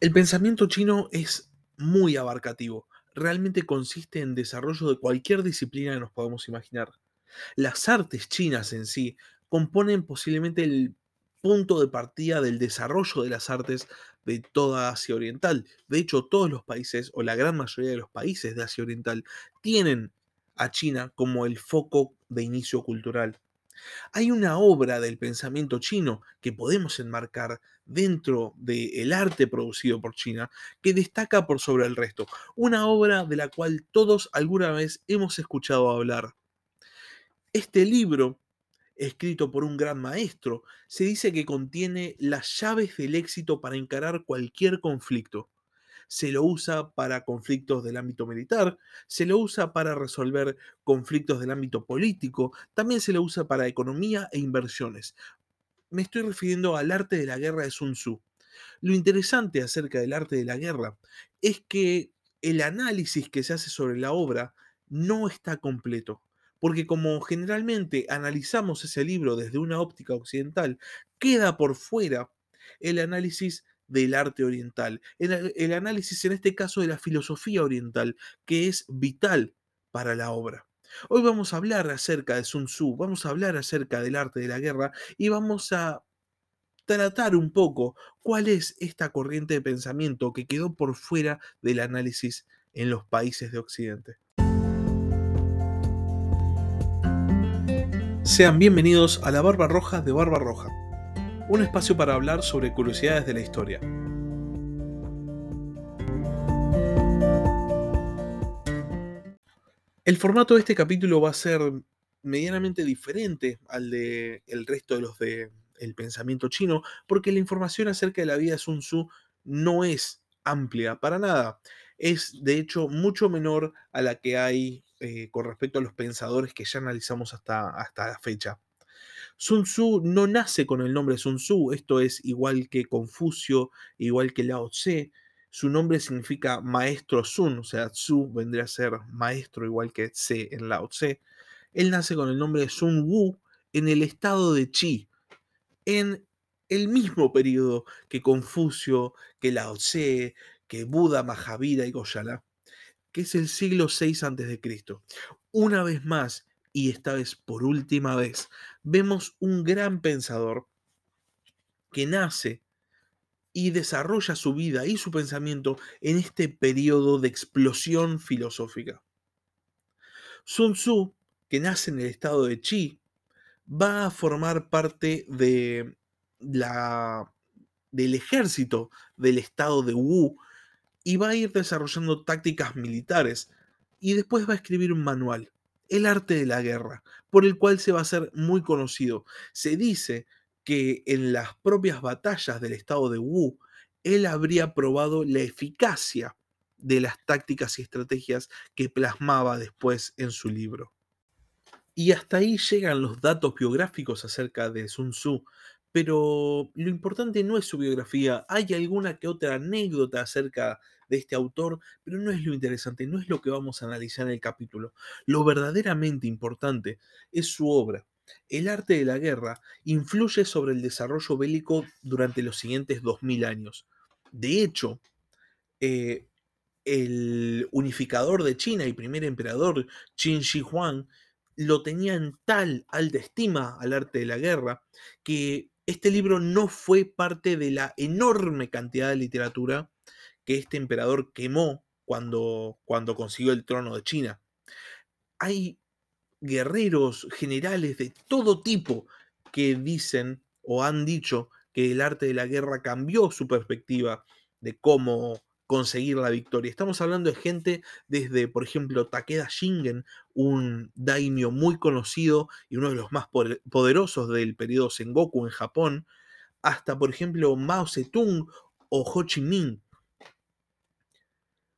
El pensamiento chino es muy abarcativo. Realmente consiste en desarrollo de cualquier disciplina que nos podamos imaginar. Las artes chinas en sí componen posiblemente el punto de partida del desarrollo de las artes de toda Asia Oriental. De hecho, todos los países, o la gran mayoría de los países de Asia Oriental, tienen a China como el foco de inicio cultural. Hay una obra del pensamiento chino que podemos enmarcar dentro del arte producido por China que destaca por sobre el resto. Una obra de la cual todos alguna vez hemos escuchado hablar. Este libro, escrito por un gran maestro, se dice que contiene las llaves del éxito para encarar cualquier conflicto se lo usa para conflictos del ámbito militar, se lo usa para resolver conflictos del ámbito político, también se lo usa para economía e inversiones. Me estoy refiriendo al arte de la guerra de Sun Tzu. Lo interesante acerca del arte de la guerra es que el análisis que se hace sobre la obra no está completo. Porque como generalmente analizamos ese libro desde una óptica occidental, queda por fuera el análisis del arte oriental, el, análisis en este caso de la filosofía oriental, que es vital para la obra. Hoy vamos a hablar acerca de Sun Tzu, vamos a hablar acerca del arte de la guerra y vamos a tratar un poco cuál es esta corriente de pensamiento que quedó por fuera del análisis en los países de Occidente. Sean bienvenidos a la Barba Roja de Barba Roja un espacio para hablar sobre curiosidades de la historia. El formato de este capítulo va a ser medianamente diferente al de el resto de los de el pensamiento chino, porque la información acerca de la vida de Sun Tzu no es amplia para nada. Es de hecho mucho menor a la que hay eh, con respecto a los pensadores que ya analizamos hasta, hasta la fecha. Sun Tzu no nace con el nombre Sun Tzu, esto es igual que Confucio, igual que Lao Tse. Su nombre significa maestro Sun, o sea, Tzu vendría a ser maestro igual que Tse en Lao Tse. Él nace con el nombre Sun Wu en el estado de Qi, en el mismo periodo que Confucio, que Lao Tse, que Buda, Mahavira y Goyala, que es el siglo VI a.C. Una vez más, y esta vez por última vez, vemos un gran pensador que nace y desarrolla su vida y su pensamiento en este periodo de explosión filosófica. Sun Tzu, que nace en el estado de Qi, va a formar parte de la, del ejército del estado de Wu y va a ir desarrollando tácticas militares y después va a escribir un manual el arte de la guerra, por el cual se va a hacer muy conocido. Se dice que en las propias batallas del estado de Wu, él habría probado la eficacia de las tácticas y estrategias que plasmaba después en su libro. Y hasta ahí llegan los datos biográficos acerca de Sun Tzu, pero lo importante no es su biografía, hay alguna que otra anécdota acerca de este autor, pero no es lo interesante, no es lo que vamos a analizar en el capítulo. Lo verdaderamente importante es su obra. El arte de la guerra influye sobre el desarrollo bélico durante los siguientes 2000 años. De hecho, eh, el unificador de China y primer emperador Qin Shi Huang lo tenía en tal alta estima al arte de la guerra que este libro no fue parte de la enorme cantidad de literatura que este emperador quemó cuando, cuando consiguió el trono de China. Hay guerreros, generales de todo tipo que dicen o han dicho que el arte de la guerra cambió su perspectiva de cómo conseguir la victoria. Estamos hablando de gente desde, por ejemplo, Takeda Shingen, un daimyo muy conocido y uno de los más poderosos del periodo Sengoku en Japón, hasta, por ejemplo, Mao Zedong o Ho Chi Minh,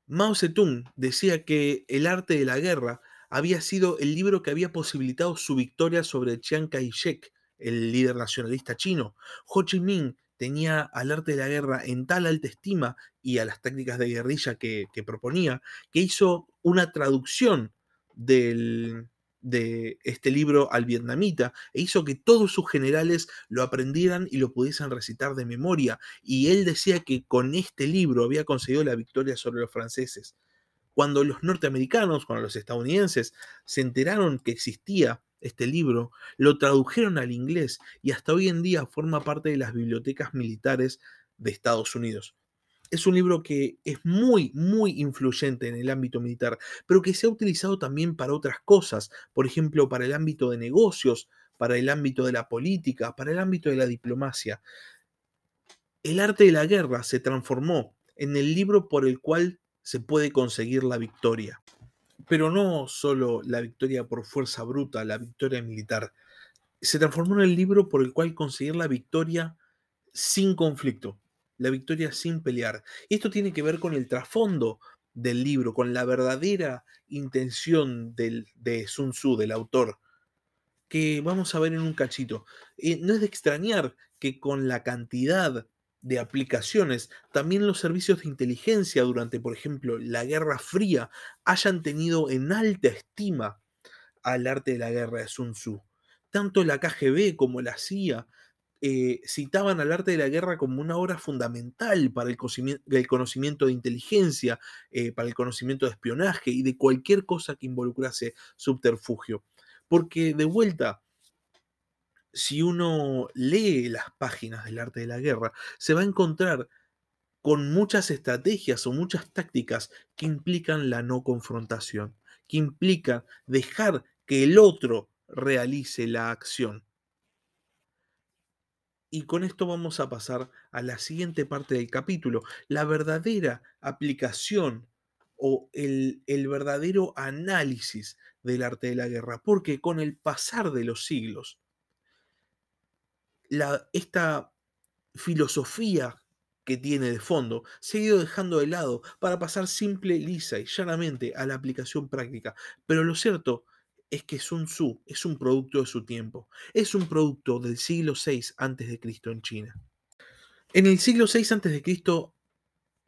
Mao Zedong decía que El arte de la guerra había sido el libro que había posibilitado su victoria sobre Chiang Kai-shek, el líder nacionalista chino. Ho Chi Minh tenía al arte de la guerra en tal alta estima y a las técnicas de guerrilla que, proponía, que hizo una traducción del, de este libro al vietnamita e hizo que todos sus generales lo aprendieran y lo pudiesen recitar de memoria. Y él decía que con este libro había conseguido la victoria sobre los franceses. Cuando los norteamericanos, cuando los estadounidenses se enteraron que existía este libro, lo tradujeron al inglés y hasta hoy en día forma parte de las bibliotecas militares de Estados Unidos es un libro que es muy, muy influyente en el ámbito militar, pero que se ha utilizado también para otras cosas, por ejemplo, para el ámbito de negocios, para el ámbito de la política, para el ámbito de la diplomacia. El arte de la guerra se transformó en el libro por el cual se puede conseguir la victoria. Pero no solo la victoria por fuerza bruta, la victoria militar. Se transformó en el libro por el cual conseguir la victoria sin conflicto la victoria sin pelear. Esto tiene que ver con el trasfondo del libro, con la verdadera intención de Sun Tzu, del autor, que vamos a ver en un cachito. No es de extrañar que con la cantidad de aplicaciones, también los servicios de inteligencia durante, por ejemplo, la Guerra Fría, hayan tenido en alta estima al arte de la guerra de Sun Tzu. Tanto la KGB como la CIA eh, citaban al arte de la guerra como una obra fundamental para el conocimiento, de inteligencia, eh, para el conocimiento de espionaje y de cualquier cosa que involucrase subterfugio. Porque de vuelta, si uno lee las páginas del arte de la guerra, se va a encontrar con muchas estrategias o muchas tácticas que implican la no confrontación, que implican dejar que el otro realice la acción. Y con esto vamos a pasar a la siguiente parte del capítulo, la verdadera aplicación o el, verdadero análisis del arte de la guerra, porque con el pasar de los siglos, esta filosofía que tiene de fondo se ha ido dejando de lado para pasar simple, lisa y llanamente a la aplicación práctica. Pero lo cierto es que Sun Tzu es un producto de su tiempo, es un producto del siglo VI a.C. en China. En el siglo VI a.C.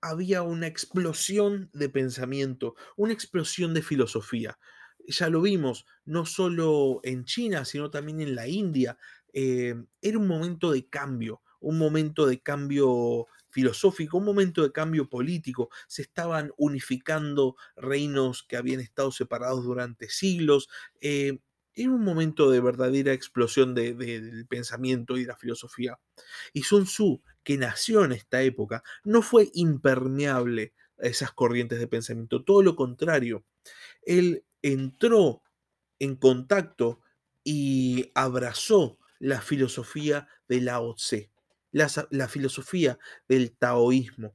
había una explosión de pensamiento, una explosión de filosofía. Ya lo vimos, no solo en China, sino también en la India. Eh, era un momento de cambio, un momento de cambio filosófico, un momento de cambio político. Se estaban unificando reinos que habían estado separados durante siglos. Eh, era un momento de verdadera explosión del pensamiento y de la filosofía. Y Sun Tzu, que nació en esta época, no fue impermeable a esas corrientes de pensamiento, todo lo contrario. Él entró en contacto y abrazó la filosofía de Lao Tse la, filosofía del taoísmo.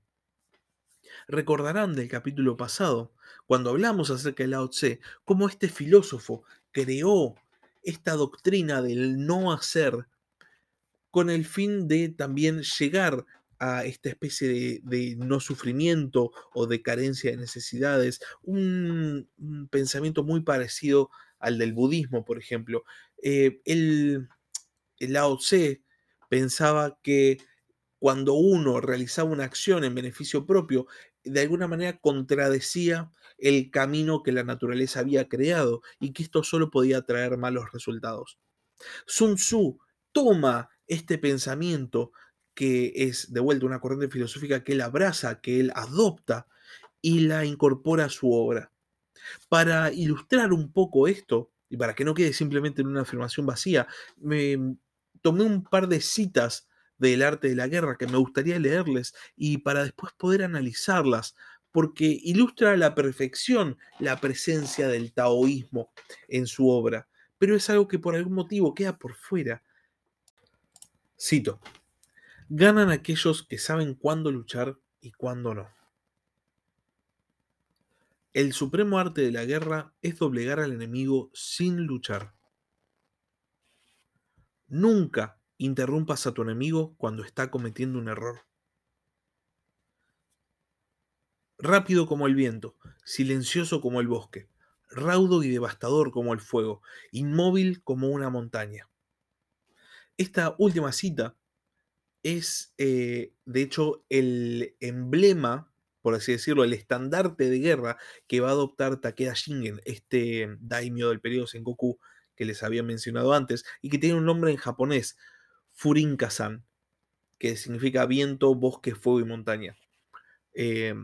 Recordarán del capítulo pasado, cuando hablamos acerca de Lao Tse, cómo este filósofo creó esta doctrina del no hacer con el fin de también llegar a esta especie de, no sufrimiento o de carencia de necesidades, un, pensamiento muy parecido al del budismo, por ejemplo. Eh, el Lao Tse pensaba que cuando uno realizaba una acción en beneficio propio, de alguna manera contradecía el camino que la naturaleza había creado y que esto solo podía traer malos resultados. Sun Tzu toma este pensamiento que es de vuelta una corriente filosófica que él abraza, que él adopta y la incorpora a su obra. Para ilustrar un poco esto, y para que no quede simplemente en una afirmación vacía, me tomé un par de citas del arte de la guerra que me gustaría leerles y para después poder analizarlas, porque ilustra a la perfección la presencia del taoísmo en su obra, pero es algo que por algún motivo queda por fuera. Cito, ganan aquellos que saben cuándo luchar y cuándo no. El supremo arte de la guerra es doblegar al enemigo sin luchar. Nunca interrumpas a tu enemigo cuando está cometiendo un error. Rápido como el viento, silencioso como el bosque, raudo y devastador como el fuego, inmóvil como una montaña. Esta última cita es, eh, de hecho, el emblema por así decirlo, el estandarte de guerra que va a adoptar Takeda Shingen, este daimyo del periodo Sengoku que les había mencionado antes, y que tiene un nombre en japonés, Furinka-san, que significa viento, bosque, fuego y montaña. Eh,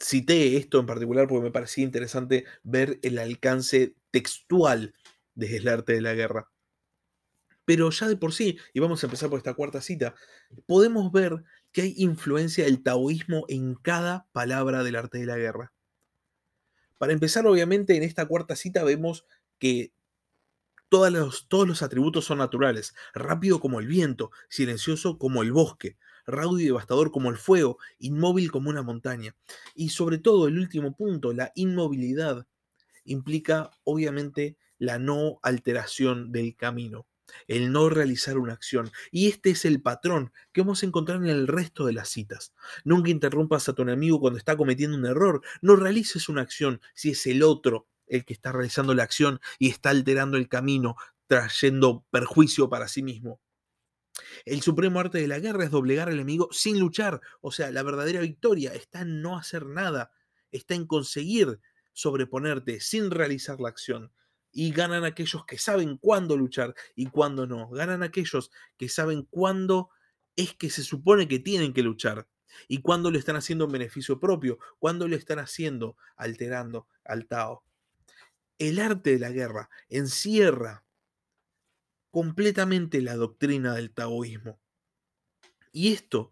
cité esto en particular porque me parecía interesante ver el alcance textual del arte de la guerra. Pero ya de por sí, y vamos a empezar por esta cuarta cita, podemos ver que hay influencia del taoísmo en cada palabra del arte de la guerra. Para empezar, obviamente, en esta cuarta cita vemos que todos los, atributos son naturales, rápido como el viento, silencioso como el bosque, raudo y devastador como el fuego, inmóvil como una montaña. Y sobre todo, el último punto, la inmovilidad, implica obviamente la no alteración del camino el no realizar una acción. Y este es el patrón que vamos a encontrar en el resto de las citas. Nunca interrumpas a tu enemigo cuando está cometiendo un error. No realices una acción si es el otro el que está realizando la acción y está alterando el camino, trayendo perjuicio para sí mismo. El supremo arte de la guerra es doblegar al enemigo sin luchar. O sea, la verdadera victoria está en no hacer nada, está en conseguir sobreponerte sin realizar la acción y ganan aquellos que saben cuándo luchar y cuándo no. Ganan aquellos que saben cuándo es que se supone que tienen que luchar y cuándo lo están haciendo en beneficio propio, cuándo lo están haciendo alterando al Tao. El arte de la guerra encierra completamente la doctrina del taoísmo. Y esto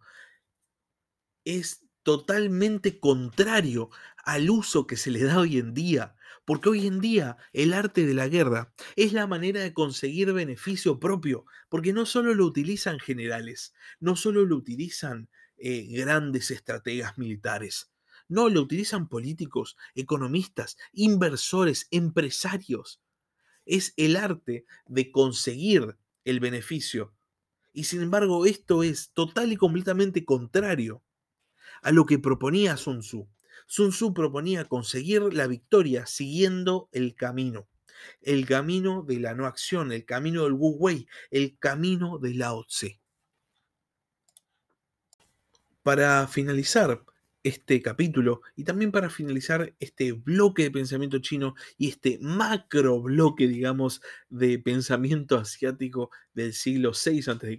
es totalmente contrario al uso que se le da hoy en día porque hoy en día el arte de la guerra es la manera de conseguir beneficio propio, porque no solo lo utilizan generales, no solo lo utilizan eh, grandes estrategas militares, no, lo utilizan políticos, economistas, inversores, empresarios. Es el arte de conseguir el beneficio. Y sin embargo, esto es total y completamente contrario a lo que proponía Sun Tzu. Sun Tzu proponía conseguir la victoria siguiendo el camino, el camino de la no acción, el camino del Wu Wei, el camino de Lao Tse. Para finalizar este capítulo y también para finalizar este bloque de pensamiento chino y este macro bloque, digamos, de pensamiento asiático del siglo VI a.C.,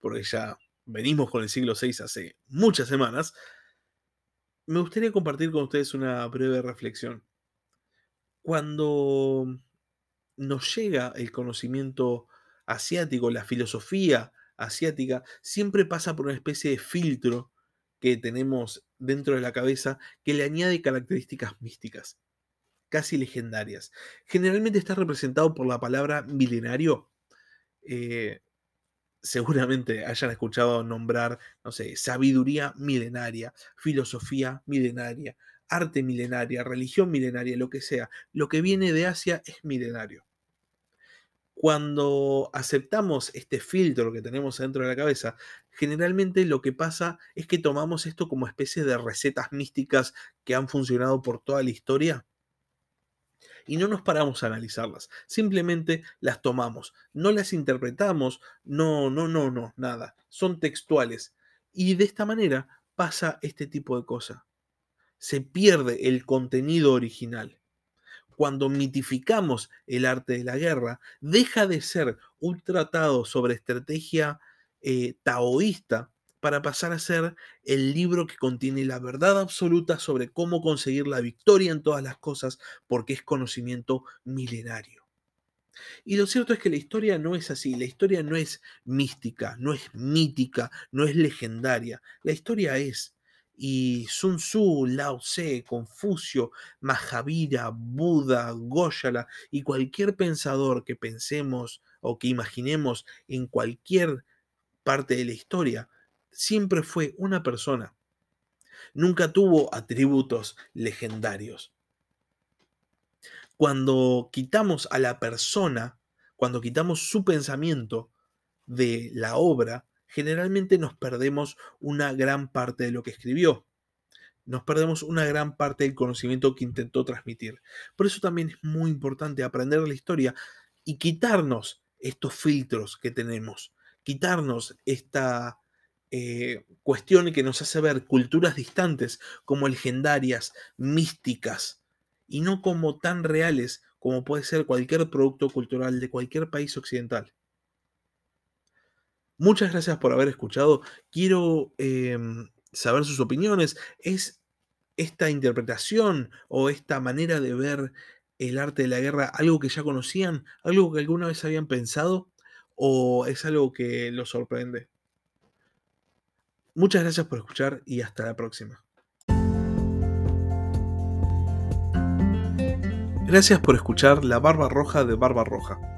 porque ya venimos con el siglo VI hace muchas semanas, me gustaría compartir con ustedes una breve reflexión. Cuando nos llega el conocimiento asiático, la filosofía asiática, siempre pasa por una especie de filtro que tenemos dentro de la cabeza que le añade características místicas, casi legendarias. Generalmente está representado por la palabra milenario. Eh, seguramente hayan escuchado nombrar, no sé, sabiduría milenaria, filosofía milenaria, arte milenaria, religión milenaria, lo que sea. Lo que viene de Asia es milenario. Cuando aceptamos este filtro que tenemos dentro de la cabeza, generalmente lo que pasa es que tomamos esto como especie de recetas místicas que han funcionado por toda la historia y no nos paramos a analizarlas, simplemente las tomamos, no las interpretamos, no, no, no, no, nada, son textuales. Y de esta manera pasa este tipo de cosa. Se pierde el contenido original. Cuando mitificamos el arte de la guerra, deja de ser un tratado sobre estrategia eh, taoísta para pasar a ser el libro que contiene la verdad absoluta sobre cómo conseguir la victoria en todas las cosas, porque es conocimiento milenario. Y lo cierto es que la historia no es así, la historia no es mística, no es mítica, no es legendaria, la historia es. Y Sun Tzu, Lao Tse, Confucio, Mahavira, Buda, Goyala y cualquier pensador que pensemos o que imaginemos en cualquier parte de la historia siempre fue una persona. Nunca tuvo atributos legendarios. Cuando quitamos a la persona, cuando quitamos su pensamiento de la obra, generalmente nos perdemos una gran parte de lo que escribió. Nos perdemos una gran parte del conocimiento que intentó transmitir. Por eso también es muy importante aprender la historia y quitarnos estos filtros que tenemos, quitarnos esta eh, cuestión que nos hace ver culturas distantes como legendarias, místicas, y no como tan reales como puede ser cualquier producto cultural de cualquier país occidental. Muchas gracias por haber escuchado. Quiero em, saber sus opiniones. ¿Es esta interpretación o esta manera de ver el arte de la guerra algo que ya conocían? ¿Algo que alguna vez habían pensado? ¿O es algo que los sorprende? Muchas gracias por escuchar y hasta la próxima. Gracias por escuchar La Barba Roja de Barba Roja.